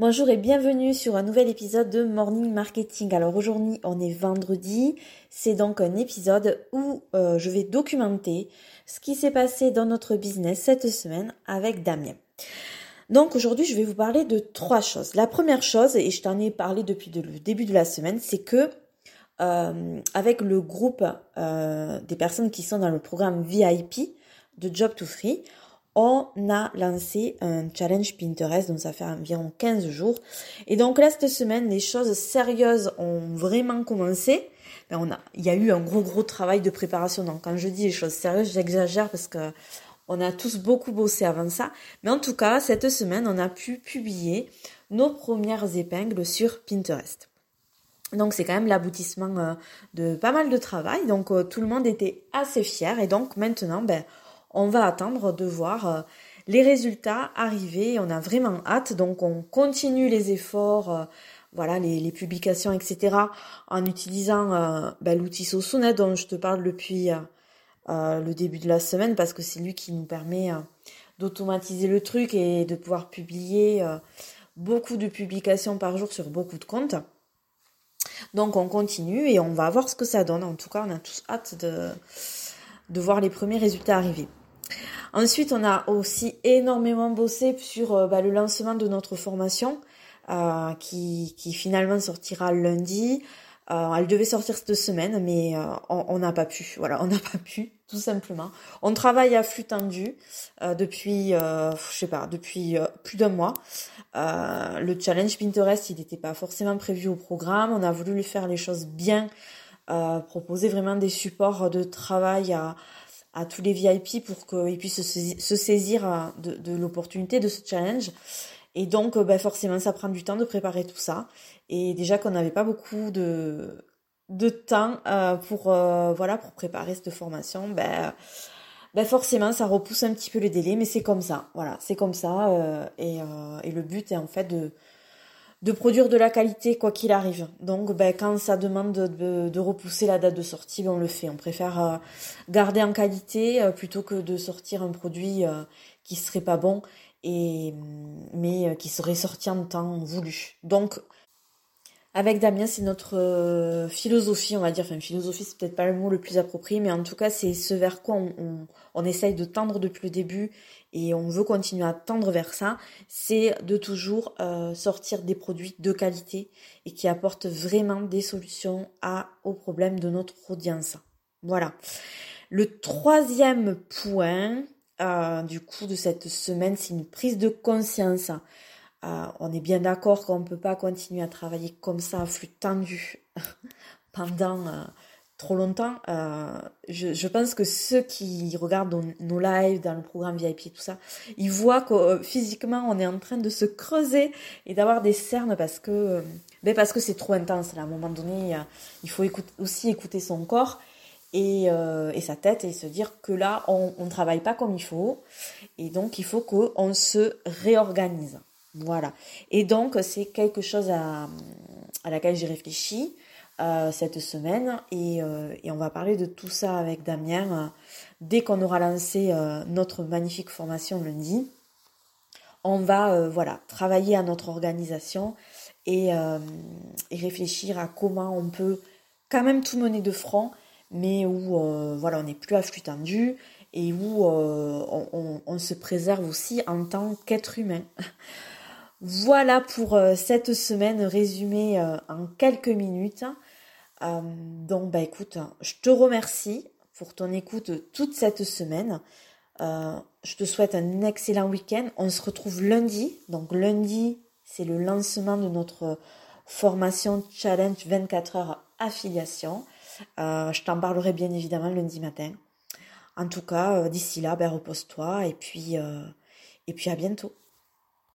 Bonjour et bienvenue sur un nouvel épisode de Morning Marketing. Alors aujourd'hui on est vendredi, c'est donc un épisode où euh, je vais documenter ce qui s'est passé dans notre business cette semaine avec Damien. Donc aujourd'hui je vais vous parler de trois choses. La première chose, et je t'en ai parlé depuis le début de la semaine, c'est que euh, avec le groupe euh, des personnes qui sont dans le programme VIP de Job to Free, on a lancé un challenge Pinterest, donc ça fait environ 15 jours. Et donc là, cette semaine, les choses sérieuses ont vraiment commencé. Ben, on a, il y a eu un gros gros travail de préparation. Donc quand je dis les choses sérieuses, j'exagère parce que on a tous beaucoup bossé avant ça. Mais en tout cas, cette semaine, on a pu publier nos premières épingles sur Pinterest. Donc c'est quand même l'aboutissement euh, de pas mal de travail. Donc euh, tout le monde était assez fier. Et donc maintenant, ben, on va attendre de voir euh, les résultats arriver. On a vraiment hâte, donc on continue les efforts, euh, voilà, les, publications, etc. en utilisant euh, ben, l'outil Sosunet dont je te parle depuis le début de la semaine parce que c'est lui qui nous permet d'automatiser le truc et de pouvoir publier beaucoup de publications par jour sur beaucoup de comptes. Donc on continue et on va voir ce que ça donne. En tout cas, on a tous hâte de, de voir les premiers résultats arriver. Ensuite, on a aussi énormément bossé sur euh, bah, le lancement de notre formation euh, qui, qui, finalement sortira lundi. Euh, elle devait sortir cette semaine, mais on n'a pas pu. Voilà, on n'a pas pu, tout simplement. On travaille à flux tendu depuis, je sais pas, depuis plus d'un mois. le challenge Pinterest, il n'était pas forcément prévu au programme. On a voulu lui faire les choses bien, proposer vraiment des supports de travail à à tous les VIP pour qu'ils puissent se saisir euh, de, l'opportunité de ce challenge. Et donc, euh, ben forcément, ça prend du temps de préparer tout ça. Et déjà qu'on n'avait pas beaucoup de, de temps euh, pour, voilà, pour préparer cette formation, ben, ben forcément, ça repousse un petit peu le délai, mais c'est comme ça. Voilà, c'est comme ça. et, et le but est en fait de, de produire de la qualité quoi qu'il arrive. Donc ben, quand ça demande de, repousser la date de sortie, ben, on le fait. On préfère euh, garder en qualité euh, plutôt que de sortir un produit euh, qui serait pas bon et mais qui serait sorti en temps voulu. Donc avec Damien, c'est notre euh, philosophie, on va dire. Enfin, philosophie, c'est peut-être pas le mot le plus approprié, mais en tout cas, c'est ce vers quoi on, essaye de tendre depuis le début et on veut continuer à tendre vers ça. C'est de toujours euh, sortir des produits de qualité et qui apportent vraiment des solutions à, aux problèmes de notre audience. Voilà. Le troisième point, euh, du coup, de cette semaine, c'est une prise de conscience. Euh, on est bien d'accord qu'on ne peut pas continuer à travailler comme ça, à flux tendu, pendant euh, trop longtemps. Euh, je, pense que ceux qui regardent nos, lives dans le programme VIP et tout ça, ils voient que physiquement on est en train de se creuser et d'avoir des cernes parce que ben parce que c'est trop intense. à un moment donné, il faut aussi écouter son corps. Et, et, sa tête et se dire que là on ne travaille pas comme il faut et donc il faut qu'on se réorganise. Voilà. Et donc, c'est quelque chose à, laquelle j'ai réfléchi euh, cette semaine et, euh, et, on va parler de tout ça avec Damien euh, dès qu'on aura lancé notre magnifique formation lundi. On va voilà travailler à notre organisation et, réfléchir à comment on peut quand même tout mener de front, mais où voilà on n'est plus à flux tendu et où on se préserve aussi en tant qu'être humain. Voilà pour euh, cette semaine résumée euh, en quelques minutes. Euh, donc bah écoute, je te remercie pour ton écoute toute cette semaine. je te souhaite un excellent week-end. On se retrouve lundi. Donc lundi, c'est le lancement de notre formation Challenge 24 heures affiliation. je t'en parlerai bien évidemment lundi matin. En tout cas, d'ici là, ben, repose-toi et puis, et puis à bientôt.